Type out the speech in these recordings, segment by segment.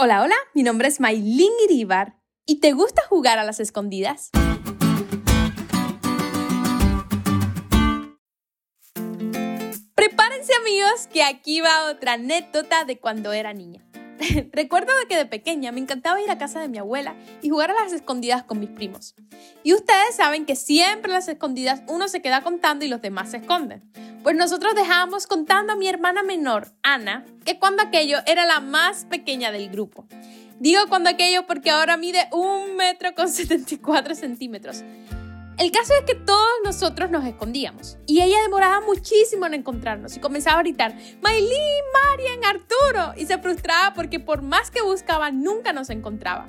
Hola, hola, mi nombre es Maylin Iribar y ¿te gusta jugar a las escondidas? Prepárense amigos que aquí va otra anécdota de cuando era niña. Recuerdo que de pequeña me encantaba ir a casa de mi abuela y jugar a las escondidas con mis primos. Y ustedes saben que siempre a las escondidas uno se queda contando y los demás se esconden. Pues nosotros dejábamos contando a mi hermana menor, Ana, que cuando aquello era la más pequeña del grupo. Digo cuando aquello porque ahora mide un metro con 74 centímetros. El caso es que todos nosotros nos escondíamos y ella demoraba muchísimo en encontrarnos y comenzaba a gritar, Maylin, Marian, Arturo, y se frustraba porque por más que buscaba nunca nos encontraba.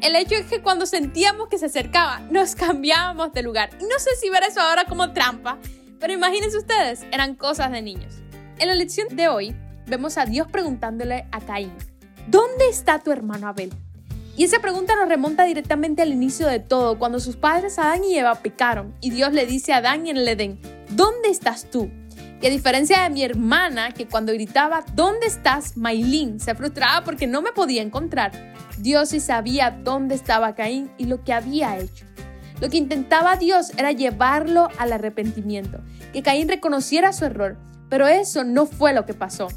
El hecho es que cuando sentíamos que se acercaba, nos cambiábamos de lugar. Y no sé si ver eso ahora como trampa, pero imagínense ustedes, eran cosas de niños. En la lección de hoy vemos a Dios preguntándole a Caín, ¿dónde está tu hermano Abel? Y esa pregunta nos remonta directamente al inicio de todo, cuando sus padres Adán y Eva pecaron y Dios le dice a Adán en el Edén, ¿dónde estás tú? Y a diferencia de mi hermana, que cuando gritaba, ¿dónde estás, Maylin? se frustraba porque no me podía encontrar. Dios sí sabía dónde estaba Caín y lo que había hecho. Lo que intentaba Dios era llevarlo al arrepentimiento, que Caín reconociera su error, pero eso no fue lo que pasó.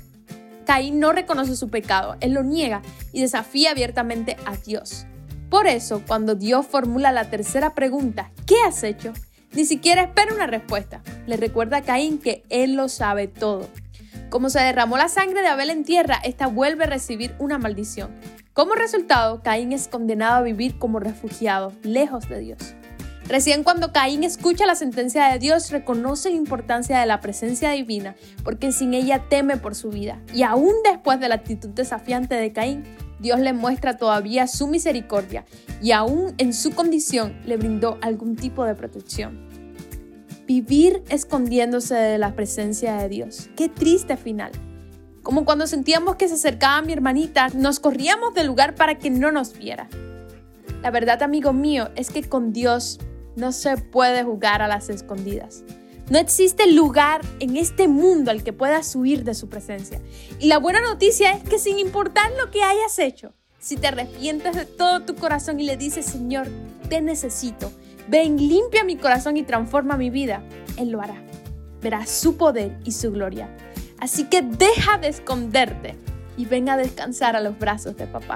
Caín no reconoce su pecado, él lo niega y desafía abiertamente a Dios. Por eso, cuando Dios formula la tercera pregunta, ¿qué has hecho? Ni siquiera espera una respuesta. Le recuerda a Caín que él lo sabe todo. Como se derramó la sangre de Abel en tierra, esta vuelve a recibir una maldición. Como resultado, Caín es condenado a vivir como refugiado, lejos de Dios. Recién cuando Caín escucha la sentencia de Dios, reconoce la importancia de la presencia divina, porque sin ella teme por su vida. Y aún después de la actitud desafiante de Caín, Dios le muestra todavía su misericordia y aún en su condición le brindó algún tipo de protección. Vivir escondiéndose de la presencia de Dios. Qué triste final. Como cuando sentíamos que se acercaba mi hermanita, nos corríamos del lugar para que no nos viera. La verdad, amigo mío, es que con Dios no se puede jugar a las escondidas. No existe lugar en este mundo al que puedas huir de su presencia. Y la buena noticia es que sin importar lo que hayas hecho, si te arrepientes de todo tu corazón y le dices, Señor, te necesito, ven, limpia mi corazón y transforma mi vida, Él lo hará. Verás su poder y su gloria. Así que deja de esconderte y ven a descansar a los brazos de papá.